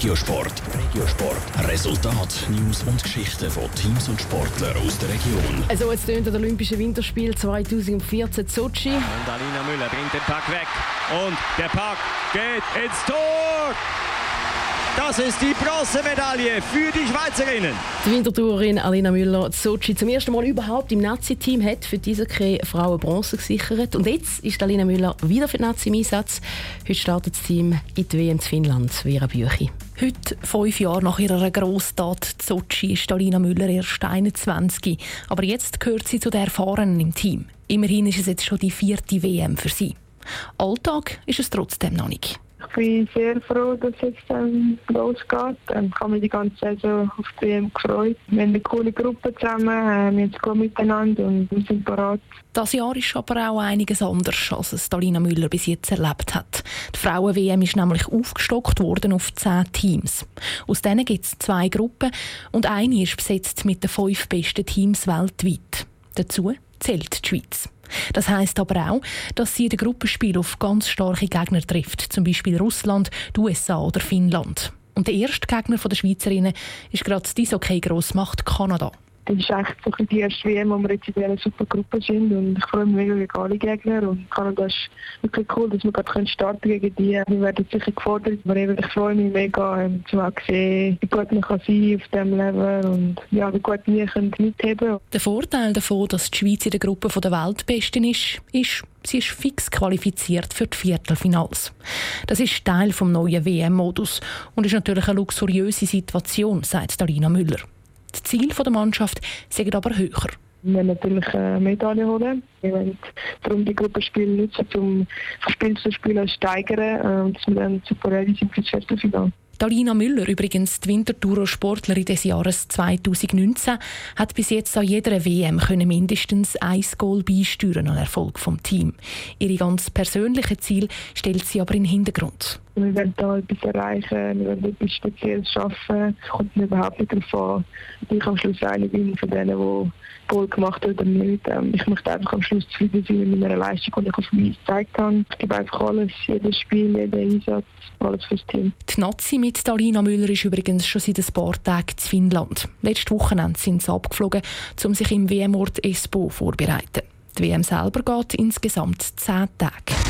Regiosport. Regiosport. Resultat, News und Geschichten von Teams und Sportlern aus der Region. Also jetzt tönt das Olympische Winterspiel 2014 Sochi. Und Alina Müller bringt den Pack weg. Und der Pack geht ins Tor. Das ist die Bronzemedaille für die Schweizerinnen. Die Wintertourerin Alina Müller Sochi zum ersten Mal überhaupt im Nazi-Team hat für diese Frauen Bronze gesichert. Und jetzt ist Alina Müller wieder für die Nazi im Einsatz. Heute startet das Team in die WM zu Finnland, Vera Büchi. Heute, fünf Jahre nach ihrer Grosstat Sochi, ist Alina Müller erst 21. Aber jetzt gehört sie zu den Erfahrenen im Team. Immerhin ist es jetzt schon die vierte WM für sie. Alltag ist es trotzdem noch nicht. Ich bin sehr froh, dass es jetzt ähm, losgeht. Ähm, ich habe mich die ganze Saison auf die WM gefreut. Wir haben eine coole Gruppe zusammen, äh, wir haben es gut miteinander und wir sind bereit. Das Jahr ist aber auch einiges anders, als es Dalina Müller bis jetzt erlebt hat. Die Frauen-WM ist nämlich aufgestockt worden auf zehn Teams. Aus denen gibt es zwei Gruppen und eine ist besetzt mit den fünf besten Teams weltweit. Dazu zählt die Schweiz. Das heißt aber auch, dass sie in den Gruppenspiel auf ganz starke Gegner trifft, zum Beispiel Russland, die USA oder Finnland. Und der erste Gegner der Schweizerinnen ist gerade die Eishockey-Grossmacht Kanada. Das ist echt so die erste WM, wo wir jetzt in dieser super Gruppe sind und ich freue mich mega gegen alle Gegner und Kanada ist wirklich cool, dass wir gerade starten gegen die. Wir werden sicher gefordert, aber ich freue mich mega, um zu sehen, wie gut man kann sein auf diesem Level und ja, wie gut wir können mitheben Der Vorteil davon, dass die Schweiz in der Gruppe der Weltbesten ist, ist, sie ist fix qualifiziert für die Viertelfinals. Das ist Teil des neuen WM-Modus und ist natürlich eine luxuriöse Situation, sagt Darina Müller. Die Ziele der Mannschaft sind aber höher. Wir wollen natürlich eine Medaille holen. Wir wollen darum die Gruppenspiele nutzen, um von Spiel zu Spiel zu steigern und dass wir dann super ready sind für das Viertelfinale. Dalina Müller, übrigens die Wintertour-Sportlerin des Jahres 2019, hat bis jetzt an jeder WM können mindestens ein Goal beisteuern an Erfolg vom Team. Ihre ganz persönlichen Ziele stellt sie aber in den Hintergrund. Wir wollen da etwas erreichen, wir wollen etwas Spezielles schaffen. Es kommt mir überhaupt nicht darauf an, dass ich am Schluss eine bin von denen, die Goal gemacht haben oder nicht. Ähm, ich möchte einfach am Schluss zufrieden sein mit meiner Leistung, die ich auf mich gezeigt habe. Ich gebe einfach alles, jedes Spiel, jeden Einsatz, alles fürs Team. Die Nazi mit Dalina Müller ist übrigens schon seit ein paar Tagen in Finnland. Letzte Wochenende sind sie abgeflogen, um sich im WM-Ort Espoo vorzubereiten. Die WM selber geht insgesamt zehn Tage.